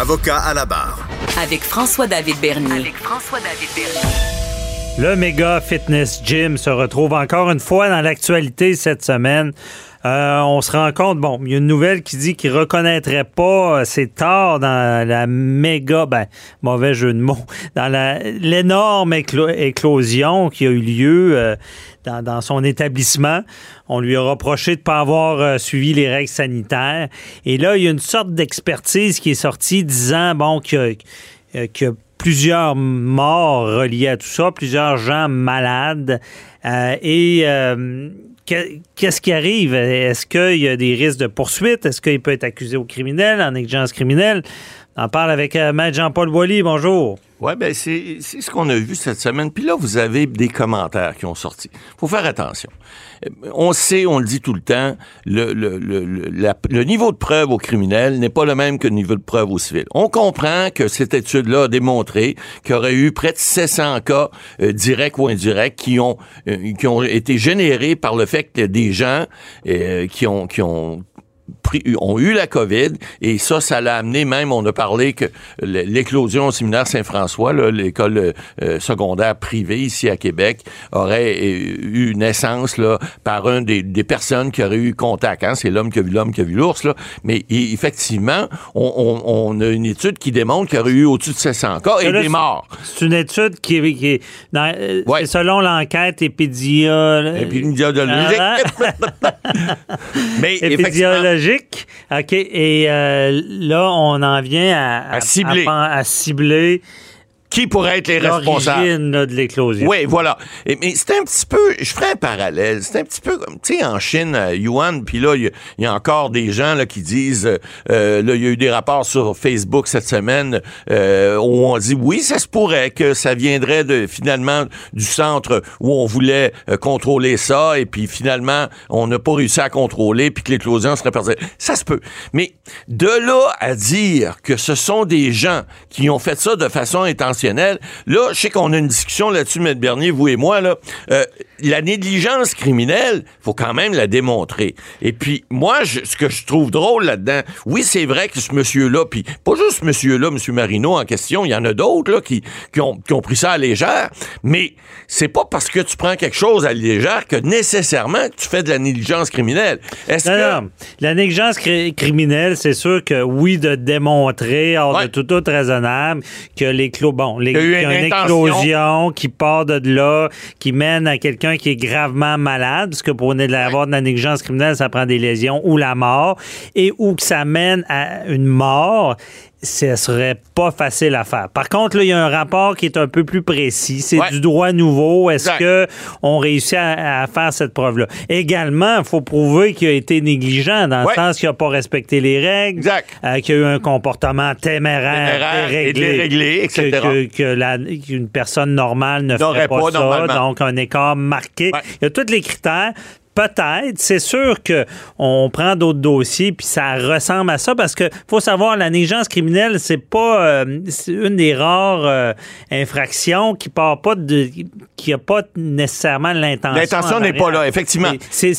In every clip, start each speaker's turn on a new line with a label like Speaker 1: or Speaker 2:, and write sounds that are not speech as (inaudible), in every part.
Speaker 1: Avocat à la barre.
Speaker 2: Avec François-David Bernier.
Speaker 3: Avec François-David Bernier.
Speaker 4: Le méga fitness gym se retrouve encore une fois dans l'actualité cette semaine. Euh, on se rend compte, bon, il y a une nouvelle qui dit qu'il reconnaîtrait pas ses torts dans la méga, ben, mauvais jeu de mots, (laughs) dans l'énorme éclo- éclosion qui a eu lieu euh, dans, son établissement. On lui a reproché de ne pas avoir euh, suivi les règles sanitaires. Et là, il y a une sorte d'expertise qui est sortie disant, bon, qu'il y a- euh, plusieurs morts reliées à tout ça, plusieurs gens malades. Euh, et euh, qu'est-ce qui arrive? Est-ce qu'il y a des risques de poursuite? Est-ce qu'il peut être accusé au criminel, en négligence criminelle? On parle avec euh, Jean-Paul Boilly. Bonjour.
Speaker 5: Oui, ben c'est ce qu'on a vu cette semaine. Puis là, vous avez des commentaires qui ont sorti. faut faire attention. Euh, On sait, on le dit tout le temps, le, niveau de preuve au criminel n'est pas le même que le niveau de preuve au civil. On comprend que cette étude-là a démontré qu'il y aurait eu près de 700 cas euh, directs ou indirects qui ont, été générés par le fait que des gens qui ont pris- ont eu la COVID et ça, ça l'a amené même, on a parlé que l'éclosion au séminaire Saint-François, l'école euh, secondaire privée ici à Québec, aurait euh, eu naissance là, par un des, des personnes qui auraient eu contact. Hein? C'est l'homme qui a vu l'homme qui a vu l'ours. Là. Mais effectivement, on, on- on a une étude qui démontre qu'il y aurait eu au-dessus de 700 cas et
Speaker 4: Là,
Speaker 5: des morts.
Speaker 4: C'est une étude qui est, qui est dans- euh,
Speaker 5: Ouais.
Speaker 4: selon l'enquête (laughs)
Speaker 5: Mais effectivement,
Speaker 4: OK. Et euh, là, on en vient à,
Speaker 5: À cibler.
Speaker 4: à, à cibler
Speaker 5: qui pourrait être les responsables?
Speaker 4: là, de l'éclosion.
Speaker 5: Oui, voilà. Et- mais c'est un petit peu, je ferai un parallèle, c'est un petit peu comme, tu sais, en Chine, à Yuan, puis là, il y a- il y, a encore des gens là, qui disent, euh, euh, là, il y a eu des rapports sur Facebook cette semaine euh, où on dit, oui, ça se pourrait que ça viendrait de finalement du centre où on voulait euh, contrôler ça, et puis finalement, on n'a pas réussi à contrôler, puis que l'éclosion serait partie. Ça se peut. Mais de là à dire que ce sont des gens qui ont fait ça de façon intentionnelle, là, je sais qu'on a une discussion là-dessus, M. Bernier, vous et moi, là. Euh, la négligence criminelle, faut quand même la démontrer. Et puis, moi, je- ce que je trouve drôle là-dedans, oui, c'est vrai que ce monsieur-là, puis pas juste ce monsieur-là, M. Marino en question, il y en a d'autres là, qui, qui, ont, qui ont pris ça à légère, mais c'est pas parce que tu prends quelque chose à légère que nécessairement tu fais de la négligence criminelle. Est-ce que...
Speaker 4: non. La négligence cri- criminelle, c'est sûr que oui, de démontrer, hors
Speaker 5: Ouais.
Speaker 4: de tout doute raisonnable, que l'éclos, bon, les,
Speaker 5: Il y a eu une
Speaker 4: éclosion qui part de là, qui mène à quelqu'un qui est gravement malade, parce que pour avoir de la négligence criminelle, ça prend des lésions ou la mort, et ou que ça mène à une mort. Ce serait pas facile à faire. Par contre, là, il y a un rapport qui est un peu plus précis. C'est
Speaker 5: Ouais.
Speaker 4: du droit nouveau. Est-ce que on réussit à, à faire cette preuve-là? Également, il faut prouver qu'il a été négligent dans
Speaker 5: Ouais.
Speaker 4: le sens qu'il n'a pas respecté les règles, euh, qu'il a eu un comportement téméraire,
Speaker 5: Téméraire,
Speaker 4: et
Speaker 5: régler, etc.
Speaker 4: Que, que- que la- qu'une personne normale ne ferait pas,
Speaker 5: pas
Speaker 4: ça, donc un écart marqué.
Speaker 5: Ouais.
Speaker 4: Il y a tous les critères. Peut-être, c'est sûr que on prend d'autres dossiers puis ça ressemble à ça parce que faut savoir la négligence criminelle c'est pas euh, une des rares euh, infractions qui part pas de qui a pas nécessairement l'intention.
Speaker 5: L'intention
Speaker 4: en
Speaker 5: n'est pas là, effectivement.
Speaker 4: C'est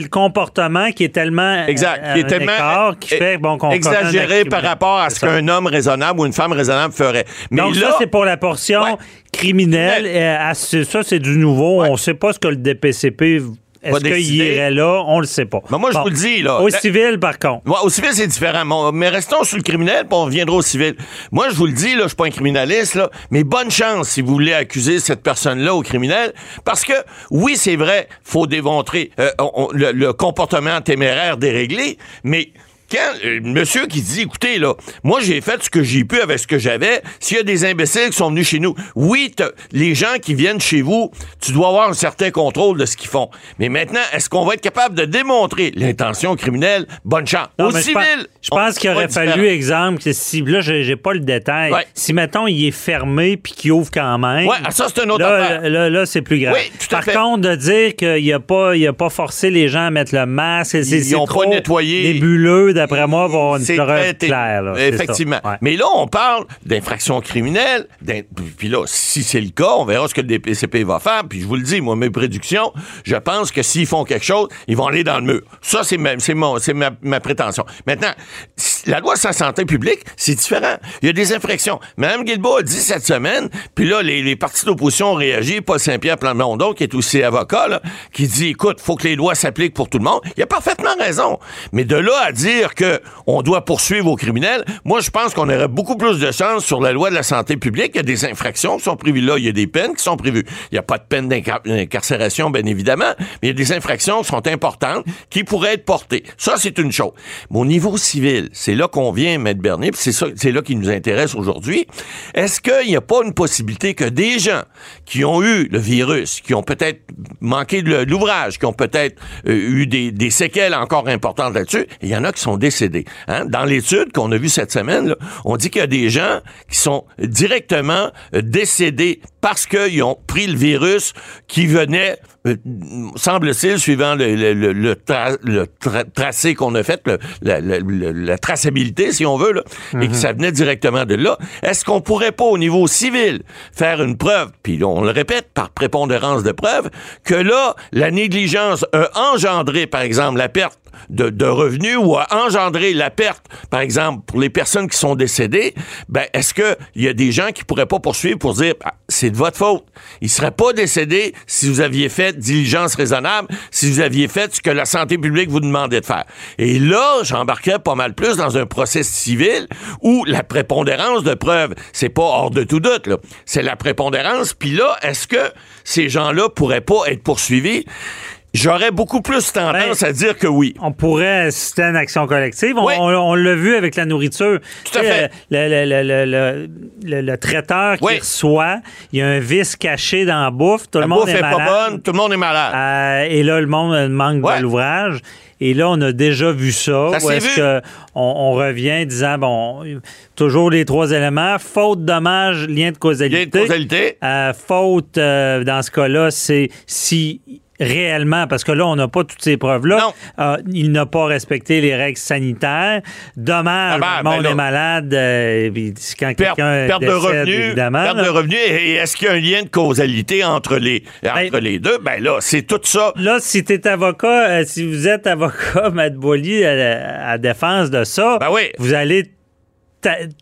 Speaker 4: le comportement qui est tellement
Speaker 5: Exact.
Speaker 4: euh,
Speaker 5: Qui est tellement
Speaker 4: écart qui fait bon qu'on commet un
Speaker 5: exagéré par
Speaker 4: criminel.
Speaker 5: rapport à ce qu'un homme raisonnable ou une femme raisonnable ferait. Mais
Speaker 4: Donc
Speaker 5: là,
Speaker 4: ça, c'est pour la portion
Speaker 5: Ouais.
Speaker 4: criminelle.
Speaker 5: Ouais.
Speaker 4: Euh, ça, c'est du nouveau.
Speaker 5: Ouais.
Speaker 4: On ne sait pas ce que le DPCP... Est-ce qu'il irait là? On le sait pas.
Speaker 5: Mais moi, je vous le dis, là.
Speaker 4: Au
Speaker 5: La-
Speaker 4: civil, par contre.
Speaker 5: Ouais, au civil, c'est différent. Bon, Mais restons sur le criminel, puis on reviendra au civil. Moi, je vous le dis, là, je suis pas un criminaliste, là, mais bonne chance si vous voulez accuser cette personne-là au criminel, parce que, oui, c'est vrai, faut démontrer euh, on- on- le, le comportement téméraire déréglé, mais quand euh, monsieur qui dit, écoutez, là, moi, j'ai fait ce que j'ai pu avec ce que j'avais. S'il y a des imbéciles qui sont venus chez nous, oui, les gens qui viennent chez vous, tu dois avoir un certain contrôle de ce qu'ils font. Mais maintenant, est-ce qu'on va être capable de démontrer l'intention criminelle? Bonne chance.
Speaker 4: Non,
Speaker 5: Au civil,
Speaker 4: pense- Je pense qu'il aurait fallu,
Speaker 5: différent.
Speaker 4: exemple, que si, là, j'ai pas le détail.
Speaker 5: Ouais.
Speaker 4: Si, mettons, il est fermé puis qu'il ouvre quand même.
Speaker 5: Ouais, ça, c'est une autre
Speaker 4: là,
Speaker 5: affaire.
Speaker 4: Là, là, c'est plus grave.
Speaker 5: Oui, tout à
Speaker 4: Par
Speaker 5: fait.
Speaker 4: contre, de dire qu'il a pas, il a pas forcé les gens à mettre le masque,
Speaker 5: Ils
Speaker 4: c'est
Speaker 5: ont pas nettoyé.
Speaker 4: nébuleux, d'après moi, là. C'est ça.
Speaker 5: Effectivement.
Speaker 4: Ouais.
Speaker 5: Mais là, on parle d'infraction criminelle. Puis là, si c'est le cas, on verra ce que le DPCP va faire. Puis je vous le dis, moi, mes prédictions, je pense que s'ils font quelque chose, ils vont aller dans le mur. Ça, c'est ma, ma, ma prétention. Maintenant, si- la loi sur la santé publique, c'est différent. Il y a des infractions. Mme Guilbeault a dit cette semaine, puis là, les, les partis d'opposition ont réagi. Paul Saint-Pierre Plamondon, qui est aussi avocat, qui dit, écoute, faut que les lois s'appliquent pour tout le monde. Il a parfaitement raison. Mais de là à dire que on doit poursuivre aux criminels, moi, je pense qu'on aurait beaucoup plus de chance sur la loi de la santé publique. Il y a des infractions qui sont prévues là. Il y a des peines qui sont prévues. Il n'y a pas de peine d'incar- d'incarcération, bien évidemment, mais il y a des infractions qui sont importantes qui pourraient être portées. Ça, c'est une chose. Mais au niveau civil, c'est là qu'on vient, Maître Bernier, puis c'est ça, c'est là qui nous intéresse aujourd'hui. Est-ce qu'il n'y a pas une possibilité que des gens qui ont eu le virus, qui ont peut-être manqué de l'ouvrage, qui ont peut-être euh, eu des, séquelles encore importantes là-dessus, il y en a qui sont décédés. Hein? Dans l'étude qu'on a vue cette semaine, on dit qu'il y a des gens qui sont directement euh, décédés parce qu'ils ont pris le virus qui venait, euh, semble-t-il, suivant le, le- le- le tra- le tra- tracé qu'on a fait, la, la- la- la traçabilité, si on veut, là, et que ça venait directement de là. Est-ce qu'on pourrait pas, au niveau civil, faire une preuve, puis on le répète, par prépondérance de preuve, que là, la négligence a engendré, par exemple, la perte de, de revenus ou a engendré la perte, par exemple, pour les personnes qui sont décédées, ben, est-ce qu'il y a des gens qui pourraient pas poursuivre pour dire, Ah, c'est de votre faute? Ils seraient pas décédés si vous aviez fait diligence raisonnable, si vous aviez fait ce que la santé publique vous demandait de faire. Et là, j'embarquerais pas mal plus dans un procès civil où la prépondérance de preuves, c'est pas hors de tout doute, là. C'est la prépondérance. Puis là, est-ce que ces gens-là pourraient pas être poursuivis? J'aurais beaucoup plus tendance
Speaker 4: Ben,
Speaker 5: à dire que oui.
Speaker 4: On pourrait à une action collective. On,
Speaker 5: Oui.
Speaker 4: on- on l'a vu avec la nourriture.
Speaker 5: Tout à fait.
Speaker 4: Le, le- le- le- le- le traiteur qui reçoit, il y a un vice caché dans la bouffe. Tout
Speaker 5: La
Speaker 4: le monde
Speaker 5: bouffe
Speaker 4: est
Speaker 5: est
Speaker 4: malade.
Speaker 5: pas bonne, tout le monde est malade.
Speaker 4: Euh, et là, le monde manque
Speaker 5: Ouais.
Speaker 4: de l'ouvrage. Et là, on a déjà vu ça.
Speaker 5: Ça
Speaker 4: où est-ce que on, revient disant, bon, toujours les trois éléments. Faute, dommage, lien de causalité.
Speaker 5: Lien de causalité.
Speaker 4: Euh, faute, euh, dans ce cas-là, c'est si réellement, parce que là, on n'a pas toutes ces preuves-là, euh, il n'a pas respecté les règles sanitaires. Dommage,
Speaker 5: Ah ben,
Speaker 4: le monde
Speaker 5: ben
Speaker 4: est malade. euh, puis c'est quand
Speaker 5: Perte,
Speaker 4: quelqu'un
Speaker 5: perte de revenus,
Speaker 4: évidemment.
Speaker 5: perte
Speaker 4: là.
Speaker 5: de revenus. Et est-ce qu'il y a un lien de causalité entre les, entre
Speaker 4: Ben-
Speaker 5: les deux? Ben là, c'est tout ça.
Speaker 4: Là, si tu es avocat, euh, si vous êtes avocat, (laughs) Matt Boily, à, à défense de ça,
Speaker 5: Ben oui.
Speaker 4: vous allez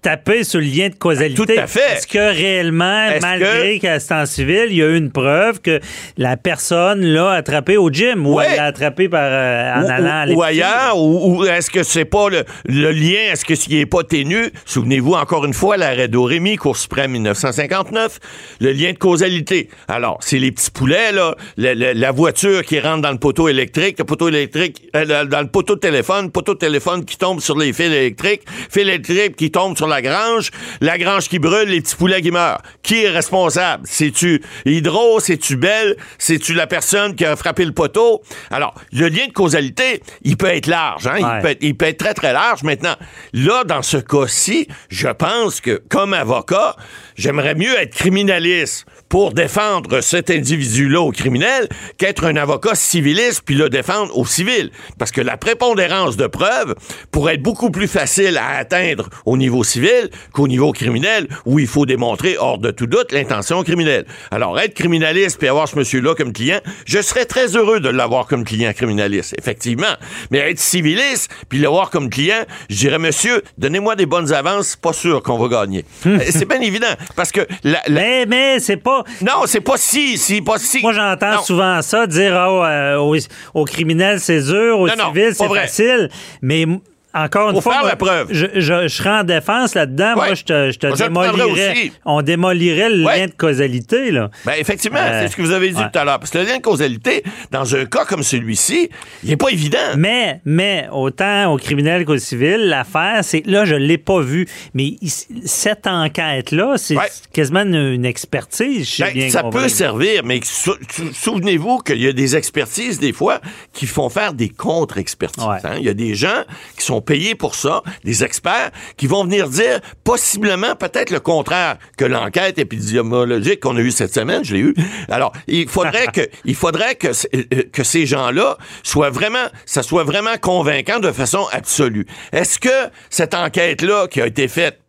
Speaker 4: taper sur le lien de causalité.
Speaker 5: Ben, tout à fait.
Speaker 4: Est-ce que réellement, malgré qu'à ce temps civil, il y a eu une preuve que la personne l'a attrapé au gym ou
Speaker 5: Ouais.
Speaker 4: elle l'a attrapé par, euh, en
Speaker 5: ou,
Speaker 4: allant à
Speaker 5: ou- ailleurs, ou, ou est-ce que c'est pas le, le lien, est-ce que s'il n'est pas ténu, souvenez-vous encore une fois, l'arrêt d'Orémy, Cour suprême 1959, le lien de causalité. Alors, c'est les petits poulets, là, la voiture qui rentre dans le poteau électrique, le poteau électrique, euh, dans le poteau de téléphone, poteau de téléphone qui tombe sur les fils électriques, fil électrique qui tombe sur la grange, la grange qui brûle, les petits poulets qui meurent. Qui est responsable? C'est-tu Hydro? C'est-tu Belle? C'est-tu la personne qui a frappé le poteau? Alors, le lien de causalité, il peut être large, hein?
Speaker 4: Ouais.
Speaker 5: Il, peut être, il peut être très, très large. Maintenant, là, dans ce cas-ci, je pense que, comme avocat, j'aimerais mieux être criminaliste pour défendre cet individu-là au criminel qu'être un avocat civiliste puis le défendre au civil. Parce que la prépondérance de preuves pourrait être beaucoup plus facile à atteindre au niveau civil qu'au niveau criminel où il faut démontrer hors de tout doute l'intention criminelle. Alors, être criminaliste puis avoir ce monsieur-là comme client, je serais très heureux de l'avoir comme client criminaliste, effectivement. Mais être civiliste puis l'avoir comme client, je dirais, monsieur, donnez-moi des bonnes avances, c'est pas sûr qu'on va gagner. Euh, c'est bien évident. Parce que la, la-
Speaker 4: Mais, mais c'est pas.
Speaker 5: non, c'est pas si, c'est pas si.
Speaker 4: Moi, j'entends souvent ça, dire ah, euh, aux, aux criminels, c'est dur, aux
Speaker 5: Non,
Speaker 4: civils, c'est facile. Mais encore une fois,
Speaker 5: faire
Speaker 4: moi,
Speaker 5: la preuve.
Speaker 4: Je, je, je serais en défense là-dedans.
Speaker 5: Ouais.
Speaker 4: Moi, je te, je te
Speaker 5: Moi,
Speaker 4: démolirais. On démolirait le
Speaker 5: Ouais.
Speaker 4: lien de causalité, là.
Speaker 5: Ben effectivement,
Speaker 4: Euh,
Speaker 5: c'est ce que vous avez dit
Speaker 4: ouais.
Speaker 5: tout à l'heure. Parce que le lien de causalité, dans un cas comme celui-ci, il n'est pas évident.
Speaker 4: Mais, mais, autant au criminel qu'au civil, l'affaire, c'est là, je l'ai pas vu. Mais cette enquête-là, c'est quasiment une, une expertise.
Speaker 5: Ben,
Speaker 4: bien
Speaker 5: ça
Speaker 4: compris.
Speaker 5: peut servir, mais sou- sou- souvenez-vous qu'il y a des expertises, des fois, qui font faire des contre-expertises. Hein. Il y a des gens qui sont payés pour ça, des experts, qui vont venir dire possiblement peut-être le contraire que l'enquête épidémiologique qu'on a eue cette semaine, je l'ai eu. Alors, il faudrait que, (laughs) il faudrait que, euh, que ces gens-là soient vraiment, ça soit vraiment convaincant de façon absolue. Est-ce que cette enquête-là qui a été faite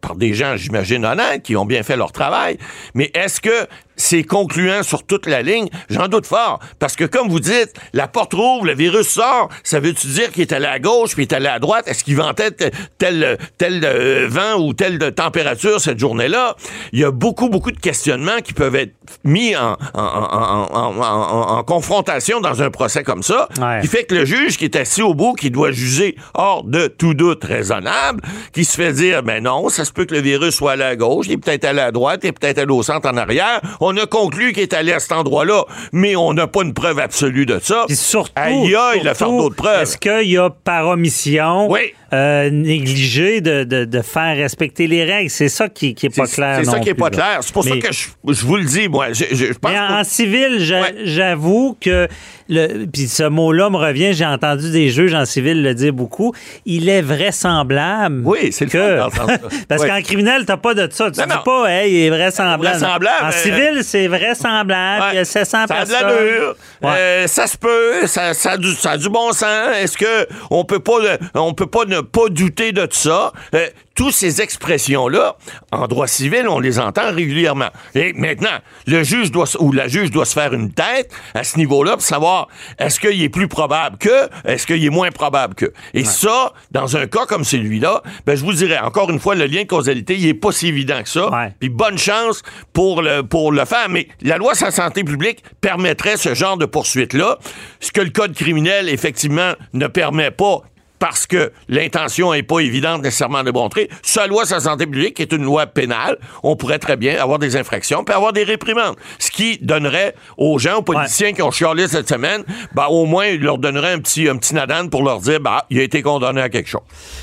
Speaker 5: par des gens, j'imagine, honnêtes, qui ont bien fait leur travail. Mais est-ce que c'est concluant sur toute la ligne? J'en doute fort. Parce que, comme vous dites, la porte rouvre, le virus sort. Ça veut-tu dire qu'il est allé à gauche puis il est allé à droite? Est-ce qu'il ventait te- tel, tel euh, vent ou telle de température cette journée-là? Il y a beaucoup, beaucoup de questionnements qui peuvent être mis en, en, en- en- en- en- en confrontation dans un procès comme ça,
Speaker 4: Ouais.
Speaker 5: qui fait que le juge qui est assis au bout, qui doit juger hors de tout doute raisonnable, qui se fait dire, ben non, ça se peut que le virus soit allé à gauche, il est peut-être allé à droite, il est peut-être allé au centre en arrière. On a conclu qu'il est allé à cet endroit-là, mais on n'a pas une preuve absolue de ça.
Speaker 4: Puis surtout,
Speaker 5: Aïe, le
Speaker 4: surtout,
Speaker 5: fardeau de preuves.
Speaker 4: Est-ce qu'il y a par omission
Speaker 5: Oui.
Speaker 4: Euh, négligé de, de- de faire respecter les règles? C'est ça qui, qui est pas clair.
Speaker 5: c'est ça qui est
Speaker 4: plus,
Speaker 5: pas clair. C'est pour
Speaker 4: Mais-
Speaker 5: ça que je, je vous le dis, moi. Je, je- pense
Speaker 4: Mais en,
Speaker 5: que-
Speaker 4: en civil,
Speaker 5: Ouais.
Speaker 4: j'avoue que le puis ce mot-là me revient, j'ai entendu des juges en civil le dire beaucoup, il est vraisemblable.
Speaker 5: Oui, c'est le fun (laughs)
Speaker 4: parce
Speaker 5: Oui.
Speaker 4: qu'en criminel, t'as pas de ça, tu
Speaker 5: Non,
Speaker 4: dis
Speaker 5: non.
Speaker 4: pas hey, il est vraisemblable.
Speaker 5: Vraisemblable,
Speaker 4: En
Speaker 5: euh,
Speaker 4: civil, c'est vraisemblable, il y a 700
Speaker 5: ça a de
Speaker 4: personnes.
Speaker 5: l'allure.
Speaker 4: Ouais.
Speaker 5: Euh, ça se peut, ça, ça, a du, ça a du bon sens. Est-ce que on peut pas, on peut pas ne pas douter de ça Euh, Toutes ces expressions-là, en droit civil, on les entend régulièrement. Et maintenant, le juge doit se- ou la juge doit se faire une tête à ce niveau-là pour savoir est-ce qu'il est plus probable que, est-ce qu'il est moins probable que? Et ça, dans un cas comme celui-là, ben je vous dirais encore une fois, le lien de causalité, il est pas si évident que ça.
Speaker 4: Ouais.
Speaker 5: Puis bonne chance pour le, pour le faire. Mais la loi sur la santé publique permettrait ce genre de poursuite-là. Ce que le code criminel, effectivement, ne permet pas parce que l'intention n'est pas évidente nécessairement de montrer. Sa loi sur la santé publique est une loi pénale. On pourrait très bien avoir des infractions puis avoir des réprimandes. Ce qui donnerait aux gens, aux politiciens qui ont chialé cette semaine, ben, au moins, il leur donnerait un petit, un petit nadane pour leur dire, bah, il a été condamné à quelque chose.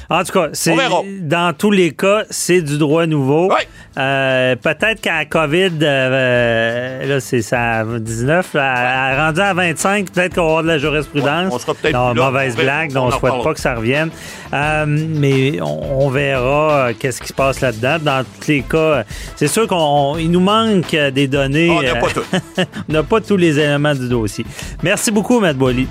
Speaker 4: En tout cas, c'est
Speaker 5: On
Speaker 4: dans tous les cas, c'est du droit nouveau.
Speaker 5: Ouais.
Speaker 4: Euh, Peut-être qu'à COVID, euh, là, c'est ça, 19, là, à- rendu à 25, peut-être qu'on va avoir de la jurisprudence.
Speaker 5: Ouais, on sera peut-être
Speaker 4: Non,
Speaker 5: plus
Speaker 4: mauvaise
Speaker 5: On
Speaker 4: blague,
Speaker 5: On
Speaker 4: donc
Speaker 5: en
Speaker 4: on souhaite pas que ça revienne. Euh, mais on, on verra euh, qu'est-ce qui se passe là-dedans. Dans tous les cas, c'est sûr qu'il nous manque euh, des données.
Speaker 5: On n'a pas tout. (laughs)
Speaker 4: on n'a pas tous les éléments du dossier. Merci beaucoup, Matt Boily.